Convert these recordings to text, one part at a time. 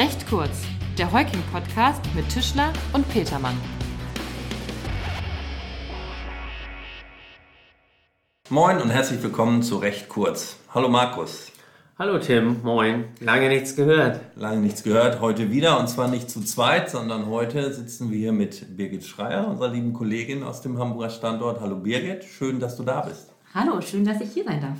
Recht kurz, der Heuking-Podcast mit Tischler und Petermann. Moin und herzlich willkommen zu Recht kurz. Hallo Markus. Hallo Tim, moin. Lange nichts gehört. Lange nichts gehört, heute wieder und zwar nicht zu zweit, sondern heute sitzen wir hier mit Birgit Schreier, unserer lieben Kollegin aus dem Hamburger Standort. Hallo Birgit, schön, dass du da bist. Hallo, schön, dass ich hier sein darf.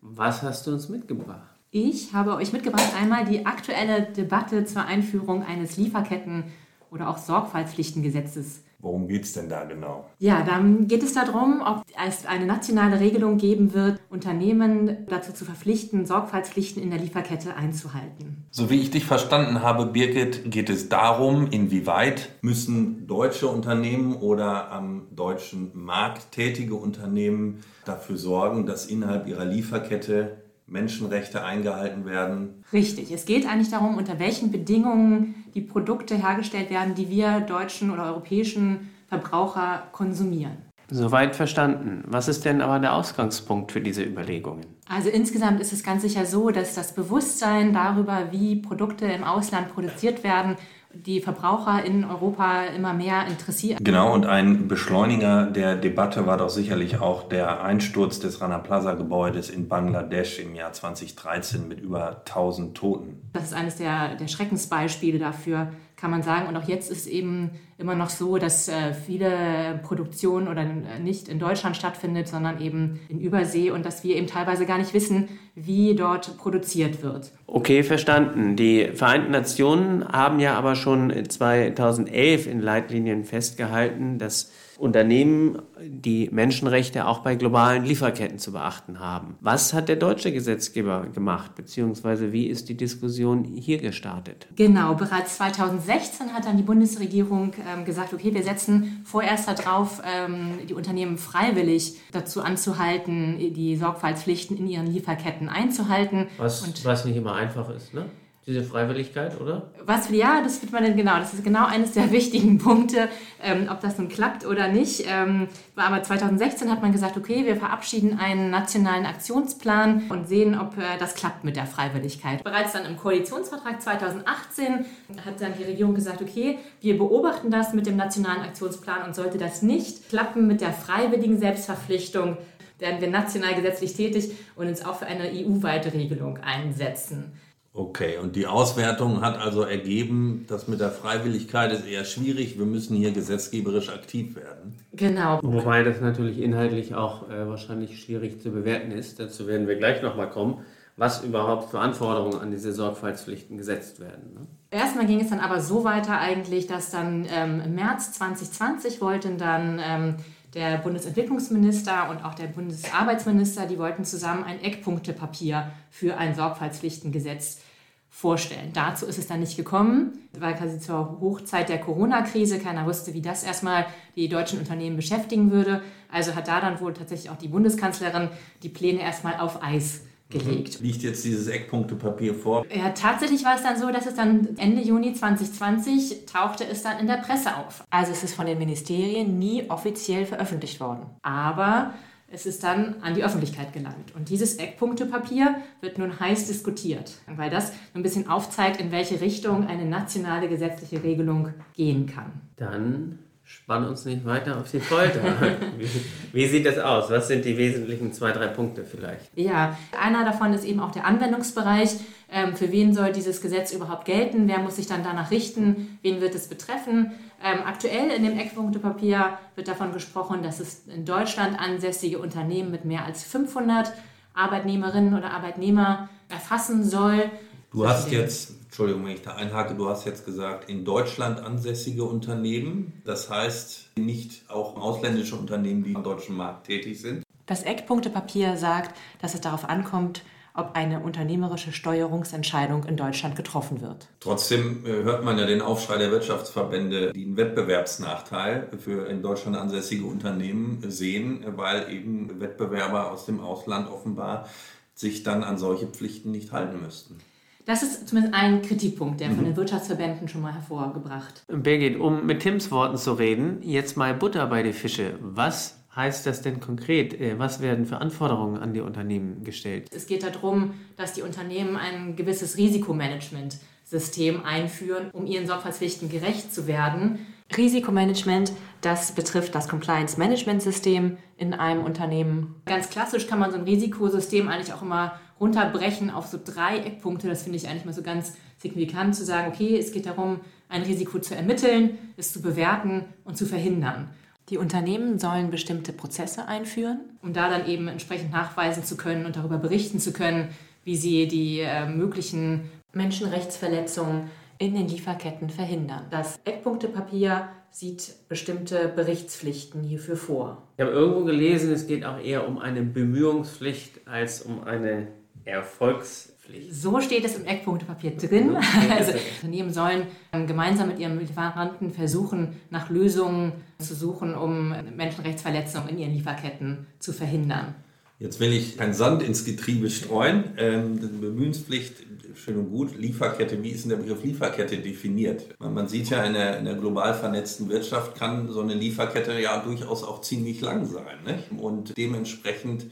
Was hast du uns mitgebracht? Ich habe euch mitgebracht einmal die aktuelle Debatte zur Einführung eines Lieferketten- oder auch Sorgfaltspflichtengesetzes. Worum geht es denn da genau? Ja, dann geht es darum, ob es eine nationale Regelung geben wird, Unternehmen dazu zu verpflichten, Sorgfaltspflichten in der Lieferkette einzuhalten. So wie ich dich verstanden habe, Birgit, geht es darum, inwieweit müssen deutsche Unternehmen oder am deutschen Markt tätige Unternehmen dafür sorgen, dass innerhalb ihrer Lieferkette Menschenrechte eingehalten werden. Richtig. Es geht eigentlich darum, unter welchen Bedingungen die Produkte hergestellt werden, die wir deutschen oder europäischen Verbraucher konsumieren. Soweit verstanden. Was ist denn aber der Ausgangspunkt für diese Überlegungen? Also insgesamt ist es ganz sicher so, dass das Bewusstsein darüber, wie Produkte im Ausland produziert werden, die Verbraucher in Europa immer mehr interessiert. Genau, und ein Beschleuniger der Debatte war doch sicherlich auch der Einsturz des Rana Plaza Gebäudes in Bangladesch im Jahr 2013 mit über 1000 Toten. Das ist eines der, der Schreckensbeispiele dafür, kann man sagen. Und auch jetzt ist eben immer noch so, dass äh, viele Produktion oder nicht in Deutschland stattfindet, sondern eben in Übersee und dass wir eben teilweise gar nicht wissen, wie dort produziert wird. Okay, verstanden. Die Vereinten Nationen haben ja aber schon 2011 in Leitlinien festgehalten, dass Unternehmen die Menschenrechte auch bei globalen Lieferketten zu beachten haben. Was hat der deutsche Gesetzgeber gemacht, beziehungsweise wie ist die Diskussion hier gestartet? Genau, bereits 2016 hat dann die Bundesregierung ähm, gesagt, okay, wir setzen vorerst darauf, ähm, die Unternehmen freiwillig dazu anzuhalten, die Sorgfaltspflichten in ihren Lieferketten einzuhalten. Was, was nicht immer einfach ist, ne? Diese Freiwilligkeit, oder? Was, ja, das wird man denn genau. Das ist genau eines der wichtigen Punkte, ähm, ob das nun klappt oder nicht. Ähm, aber 2016 hat man gesagt, okay, wir verabschieden einen nationalen Aktionsplan und sehen, ob äh, das klappt mit der Freiwilligkeit. Bereits dann im Koalitionsvertrag 2018 hat dann die Regierung gesagt, okay, wir beobachten das mit dem nationalen Aktionsplan und sollte das nicht klappen mit der freiwilligen Selbstverpflichtung, werden wir national gesetzlich tätig und uns auch für eine EU-weite Regelung einsetzen. Okay, und die Auswertung hat also ergeben, dass mit der Freiwilligkeit ist eher schwierig. Wir müssen hier gesetzgeberisch aktiv werden. Genau. Wobei das natürlich inhaltlich auch äh, wahrscheinlich schwierig zu bewerten ist. Dazu werden wir gleich nochmal kommen, was überhaupt für Anforderungen an diese Sorgfaltspflichten gesetzt werden. Ne? Erstmal ging es dann aber so weiter eigentlich, dass dann ähm, im März 2020 wollten dann ähm, der Bundesentwicklungsminister und auch der Bundesarbeitsminister, die wollten zusammen ein Eckpunktepapier für ein Sorgfaltspflichtengesetz vorstellen. Dazu ist es dann nicht gekommen, weil quasi zur Hochzeit der Corona-Krise keiner wusste, wie das erstmal die deutschen Unternehmen beschäftigen würde. Also hat da dann wohl tatsächlich auch die Bundeskanzlerin die Pläne erstmal auf Eis gelegt. Liegt jetzt dieses Eckpunktepapier vor? Ja, tatsächlich war es dann so, dass es dann Ende Juni 2020 tauchte es dann in der Presse auf. Also es ist von den Ministerien nie offiziell veröffentlicht worden. Aber es ist dann an die Öffentlichkeit gelangt. Und dieses Eckpunktepapier wird nun heiß diskutiert, weil das ein bisschen aufzeigt, in welche Richtung eine nationale gesetzliche Regelung gehen kann. Dann spann uns nicht weiter auf die Folter. wie, wie, sieht das aus? Was sind die wesentlichen zwei, drei Punkte vielleicht? Ja, einer davon ist eben auch der Anwendungsbereich. Ähm, für wen soll dieses Gesetz überhaupt gelten? Wer muss sich dann danach richten? Wen wird es betreffen? Ähm, aktuell in dem Eckpunktepapier wird davon gesprochen, dass es in Deutschland ansässige Unternehmen mit mehr als 500 Arbeitnehmerinnen oder Arbeitnehmer erfassen soll. Du hast jetzt, Entschuldigung, wenn ich da einhake, du hast jetzt gesagt, in Deutschland ansässige Unternehmen. Das heißt nicht auch ausländische Unternehmen, die am deutschen Markt tätig sind. Das Eckpunktepapier sagt, dass es darauf ankommt, ob eine unternehmerische Steuerungsentscheidung in Deutschland getroffen wird. Trotzdem äh, hört man ja den Aufschrei der Wirtschaftsverbände, die einen Wettbewerbsnachteil für in Deutschland ansässige Unternehmen sehen, weil eben Wettbewerber aus dem Ausland offenbar sich dann an solche Pflichten nicht halten müssten. Das ist zumindest ein Kritikpunkt, der von den Wirtschaftsverbänden schon mal hervorgebracht. Birgit, um mit Tims Worten zu reden, jetzt mal Butter bei die Fische. Was heißt das denn konkret? Äh, was werden für Anforderungen an die Unternehmen gestellt? Es geht darum, dass die Unternehmen ein gewisses Risikomanagement System einführen, um ihren Sorgfaltspflichten gerecht zu werden. Risikomanagement, das betrifft das Compliance Management System in einem Unternehmen. Ganz klassisch kann man so ein Risikosystem eigentlich auch immer runterbrechen auf so drei Eckpunkte. Das finde ich eigentlich mal so ganz signifikant zu sagen, okay, es geht darum, ein Risiko zu ermitteln, es zu bewerten und zu verhindern. Die Unternehmen sollen bestimmte Prozesse einführen, um da dann eben entsprechend nachweisen zu können und darüber berichten zu können, wie sie die äh, möglichen Menschenrechtsverletzungen in den Lieferketten verhindern. Das Eckpunktepapier sieht bestimmte Berichtspflichten hierfür vor. Ich habe irgendwo gelesen, es geht auch eher um eine Bemühungspflicht als um eine Erfolgspflicht. So steht es im Eckpunktepapier drin. Also Unternehmen sollen ähm, gemeinsam mit ihren Lieferanten versuchen, nach Lösungen zu suchen, um Menschenrechtsverletzungen in ihren Lieferketten zu verhindern. Jetzt will ich keinen Sand ins Getriebe streuen. Ähm, Bemühenspflicht, schön und gut. Lieferkette, wie ist denn der Begriff Lieferkette definiert? Man, man sieht ja, in der, in der, global vernetzten Wirtschaft kann so eine Lieferkette ja durchaus auch ziemlich lang sein. Nicht? Und dementsprechend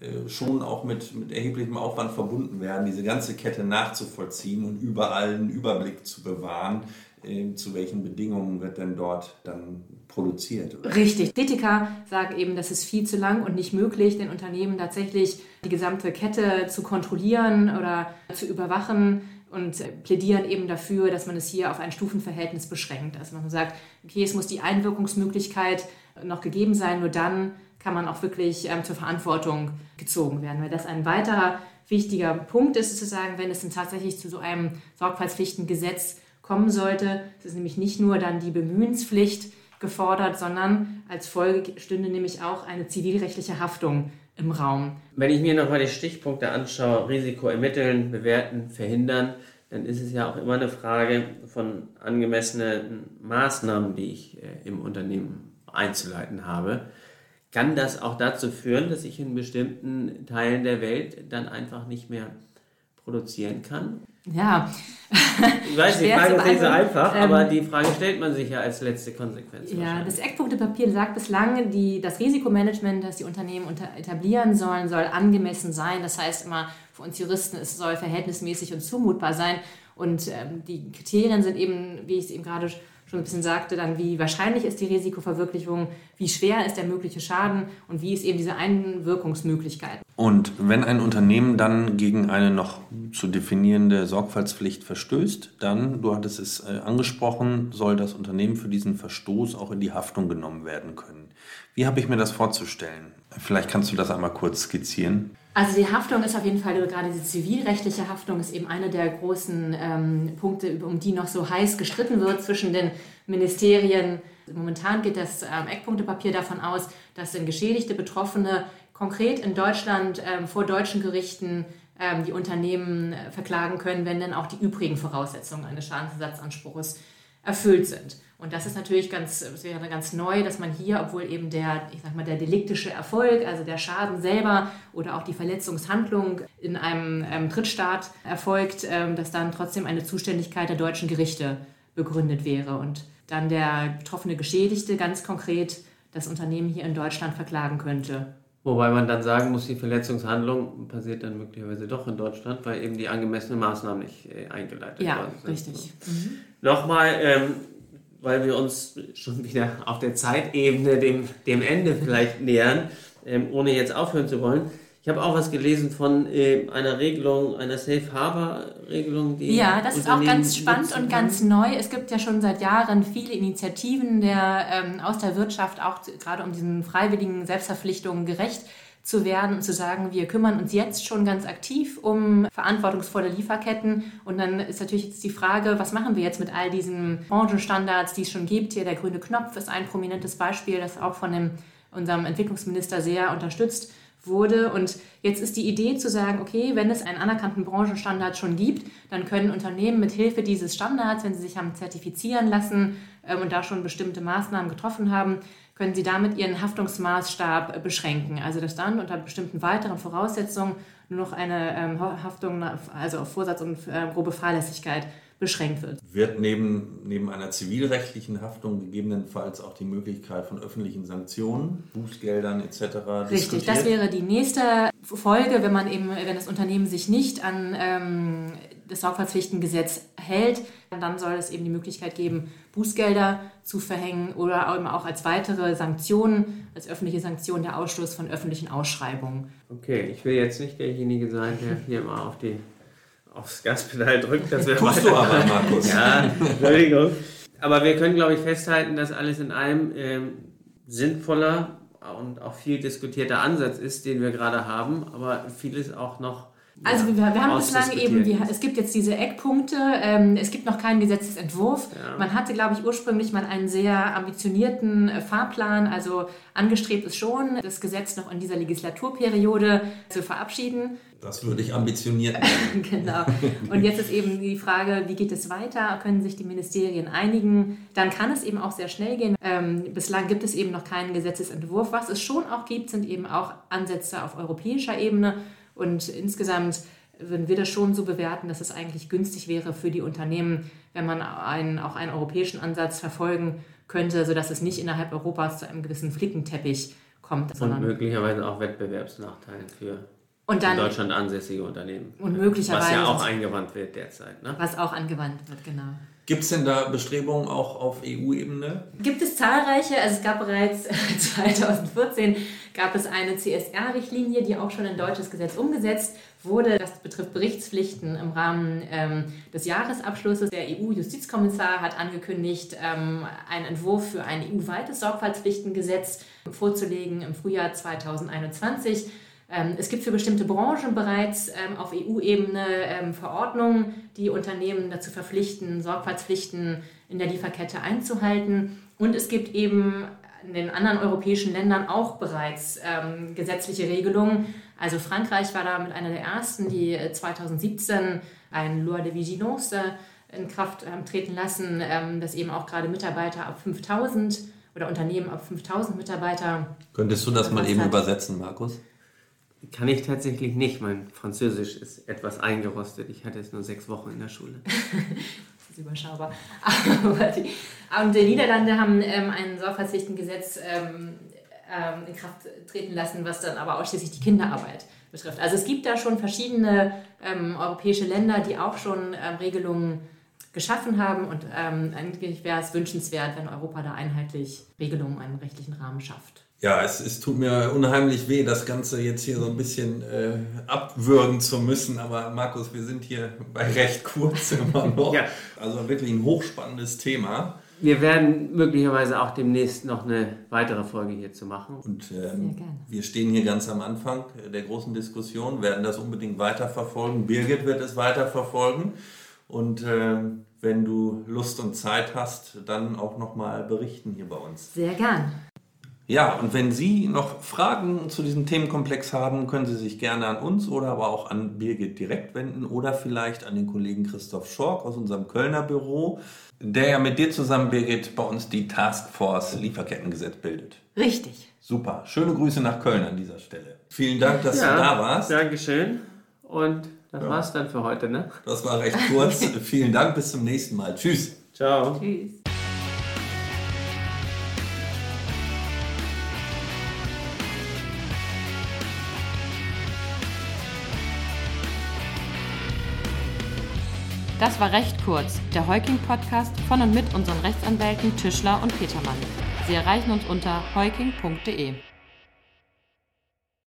äh, schon auch mit, mit erheblichem Aufwand verbunden werden, diese ganze Kette nachzuvollziehen und überall einen Überblick zu bewahren, äh, zu welchen Bedingungen wird denn dort dann produziert. Oder? Richtig. Kritiker sagen eben, das ist viel zu lang und nicht möglich, den Unternehmen tatsächlich die gesamte Kette zu kontrollieren oder zu überwachen und plädieren eben dafür, dass man es hier auf ein Stufenverhältnis beschränkt. Also man sagt, okay, es muss die Einwirkungsmöglichkeit noch gegeben sein, nur dann kann man auch wirklich ähm, zur Verantwortung gezogen werden. Weil das ein weiterer wichtiger Punkt ist, zu sagen, wenn es dann tatsächlich zu so einem Sorgfaltspflichtengesetz kommen sollte, es ist nämlich nicht nur dann die Bemühenspflicht gefordert, sondern als Folge stünde nämlich auch eine zivilrechtliche Haftung im Raum. Wenn ich mir nochmal die Stichpunkte anschaue, Risiko ermitteln, bewerten, verhindern, dann ist es ja auch immer eine Frage von angemessenen Maßnahmen, die ich äh, im Unternehmen einzuleiten habe kann das auch dazu führen, dass ich in bestimmten Teilen der Welt dann einfach nicht mehr produzieren kann? Ja. Ich weiß, die Frage ist nicht so einfach, ähm, aber die Frage stellt man sich ja als letzte Konsequenz. Ja, das Eckpunktepapier sagt bislang, die, das Risikomanagement, das die Unternehmen unter, etablieren sollen, soll angemessen sein. Das heißt immer für uns Juristen, es soll verhältnismäßig und zumutbar sein. Und ähm, die Kriterien sind eben, wie ich es eben gerade schon ein bisschen sagte, dann wie wahrscheinlich ist die Risikoverwirklichung, wie schwer ist der mögliche Schaden und wie ist eben diese Einwirkungsmöglichkeit. Und wenn ein Unternehmen dann gegen eine noch zu definierende Sorgfaltspflicht verstößt, dann, du hattest es äh, angesprochen, soll das Unternehmen für diesen Verstoß auch in die Haftung genommen werden können. Wie habe ich mir das vorzustellen? Vielleicht kannst du das einmal kurz skizzieren. Also die Haftung ist auf jeden Fall, gerade diese zivilrechtliche Haftung ist eben einer der großen ähm, Punkte, um die noch so heiß gestritten wird zwischen den Ministerien. Momentan geht das ähm, Eckpunktepapier davon aus, dass denn geschädigte Betroffene konkret in Deutschland ähm, vor deutschen Gerichten ähm, die Unternehmen äh, verklagen können, wenn dann auch die übrigen Voraussetzungen eines Schadensersatzanspruchs erfüllt sind. Und das ist natürlich ganz, das wäre ganz neu, dass man hier, obwohl eben der, ich sag mal, der deliktische Erfolg, also der Schaden selber oder auch die Verletzungshandlung in einem ähm, Drittstaat erfolgt, ähm, dass dann trotzdem eine Zuständigkeit der deutschen Gerichte begründet wäre und dann der betroffene Geschädigte ganz konkret das Unternehmen hier in Deutschland verklagen könnte. Wobei man dann sagen muss, die Verletzungshandlung passiert dann möglicherweise doch in Deutschland, weil eben die angemessenen Maßnahmen nicht äh, eingeleitet ja, worden sind. Richtig. Mhm. Nochmal, ähm, weil wir uns schon wieder auf der Zeitebene dem, dem Ende vielleicht nähern, ähm, ohne jetzt aufhören zu wollen. Ich habe auch was gelesen von äh, einer Regelung, einer Safe Harbor Regelung, die ja, das ist auch ganz spannend und ganz neu. Es gibt ja schon seit Jahren viele Initiativen der ähm, aus der Wirtschaft, auch gerade um diesen freiwilligen Selbstverpflichtungen gerecht zu werden und zu sagen, wir kümmern uns jetzt schon ganz aktiv um verantwortungsvolle Lieferketten. Und dann ist natürlich jetzt die Frage, was machen wir jetzt mit all diesen Branchenstandards, die es schon gibt? Hier der grüne Knopf ist ein prominentes Beispiel, das auch von dem, unserem Entwicklungsminister sehr unterstützt wurde. Und jetzt ist die Idee zu sagen, okay, wenn es einen anerkannten Branchenstandard schon gibt, dann können Unternehmen mit Hilfe dieses Standards, wenn sie sich haben zertifizieren lassen ähm, und da schon bestimmte Maßnahmen getroffen haben, können Sie damit Ihren Haftungsmaßstab beschränken. Also dass dann unter bestimmten weiteren Voraussetzungen nur noch eine ähm, Haftung, also auf Vorsatz und äh, grobe Fahrlässigkeit beschränkt wird. Wird neben, neben einer zivilrechtlichen Haftung gegebenenfalls auch die Möglichkeit von öffentlichen Sanktionen, Bußgeldern etc. Richtig, das wäre die nächste Folge, wenn man eben, wenn das Unternehmen sich nicht an ähm, das Sorgfaltspflichtengesetz hält, dann soll es eben die Möglichkeit geben, Bußgelder zu verhängen oder eben auch als weitere Sanktionen, als öffentliche Sanktion der Ausschluss von öffentlichen Ausschreibungen. Okay, ich will jetzt nicht derjenige sein, der hier mal auf die, aufs Gaspedal drückt. Das Tust weiter. du aber, Markus. ja, Entschuldigung. Aber wir können, glaube ich, festhalten, dass alles in allem ähm, sinnvoller und auch viel diskutierter Ansatz ist, den wir gerade haben, aber vieles auch noch also wir, wir haben bislang eben, die, es gibt jetzt diese Eckpunkte, ähm, es gibt noch keinen Gesetzesentwurf. Ja. Man hatte, glaube ich, ursprünglich mal einen sehr ambitionierten äh, Fahrplan, also angestrebt ist schon, das Gesetz noch in dieser Legislaturperiode zu verabschieden. Das würde ich ambitioniert Genau. Und jetzt ist eben die Frage, wie geht es weiter? Können sich die Ministerien einigen? Dann kann es eben auch sehr schnell gehen. Ähm, bislang gibt es eben noch keinen Gesetzesentwurf. Was es schon auch gibt, sind eben auch Ansätze auf europäischer Ebene. Und insgesamt würden wir das schon so bewerten, dass es eigentlich günstig wäre für die Unternehmen, wenn man einen, auch einen europäischen Ansatz verfolgen könnte, sodass es nicht innerhalb Europas zu einem gewissen Flickenteppich kommt. Und möglicherweise auch Wettbewerbsnachteilen für und dann, in Deutschland ansässige Unternehmen. Und möglicherweise. Was ja auch angewandt wird derzeit. Ne? Was auch angewandt wird, genau. Gibt es denn da Bestrebungen auch auf EU-Ebene? Gibt es zahlreiche. Also es gab bereits 2014 gab es eine CSR-Richtlinie, die auch schon in deutsches Gesetz umgesetzt wurde. Das betrifft Berichtspflichten im Rahmen ähm, des Jahresabschlusses. Der EU-Justizkommissar hat angekündigt, ähm, einen Entwurf für ein EU-weites Sorgfaltspflichtengesetz vorzulegen im Frühjahr 2021. Ähm, es gibt für bestimmte Branchen bereits ähm, auf EU-Ebene ähm, Verordnungen, die Unternehmen dazu verpflichten, Sorgfaltspflichten in der Lieferkette einzuhalten. Und es gibt eben in den anderen europäischen Ländern auch bereits gesetzliche Regelungen. Also Frankreich war da mit einer der ersten, die 2017 äh, ein Loi de Vigilance äh, in Kraft treten lassen, dass eben auch gerade Mitarbeiter ab 5000 oder Unternehmen ab 5000 Mitarbeiter. Könntest du das mal eben hat. übersetzen, Markus? Kann ich tatsächlich nicht. Mein Französisch ist etwas eingerostet. Ich hatte es nur sechs Wochen in der Schule. das ist überschaubar. Aber die, und die Niederlande haben ähm, ein Sorgfaltspflichtengesetz ähm, ähm, in Kraft treten lassen, was dann aber ausschließlich die Kinderarbeit betrifft. Also es gibt da schon verschiedene ähm, europäische Länder, die auch schon ähm, Regelungen geschaffen haben und ähm, eigentlich wäre es wünschenswert, wenn Europa da einheitlich Regelungen, einen rechtlichen Rahmen schafft. Ja, es, es tut mir unheimlich weh, das Ganze jetzt hier so ein bisschen äh, abwürgen zu müssen. Aber Markus, wir sind hier bei recht kurz immer noch. ja. Also wirklich ein hochspannendes Thema. Wir werden möglicherweise auch demnächst noch eine weitere Folge hierzu machen. Und ähm, wir stehen hier ganz am Anfang der großen Diskussion, werden das unbedingt weiterverfolgen. Birgit wird es weiterverfolgen. Und äh, wenn du Lust und Zeit hast, dann auch nochmal berichten hier bei uns. Sehr gern. Ja, und wenn Sie noch Fragen zu diesem Themenkomplex haben, können Sie sich gerne an uns oder aber auch an Birgit direkt wenden oder vielleicht an den Kollegen Christoph Schork aus unserem Kölner Büro, der ja mit dir zusammen, Birgit, bei uns die Taskforce Lieferkettengesetz bildet. Richtig. Super. Schöne Grüße nach Köln an dieser Stelle. Vielen Dank, dass ja, du da warst. Dankeschön. Und das ja. war's dann für heute, ne? Das war recht kurz. Vielen Dank, bis zum nächsten Mal. Tschüss. Ciao. Tschüss. Das war recht kurz, der Heuking-Podcast von und mit unseren Rechtsanwälten Tischler und Petermann. Sie erreichen uns unter heuking.de.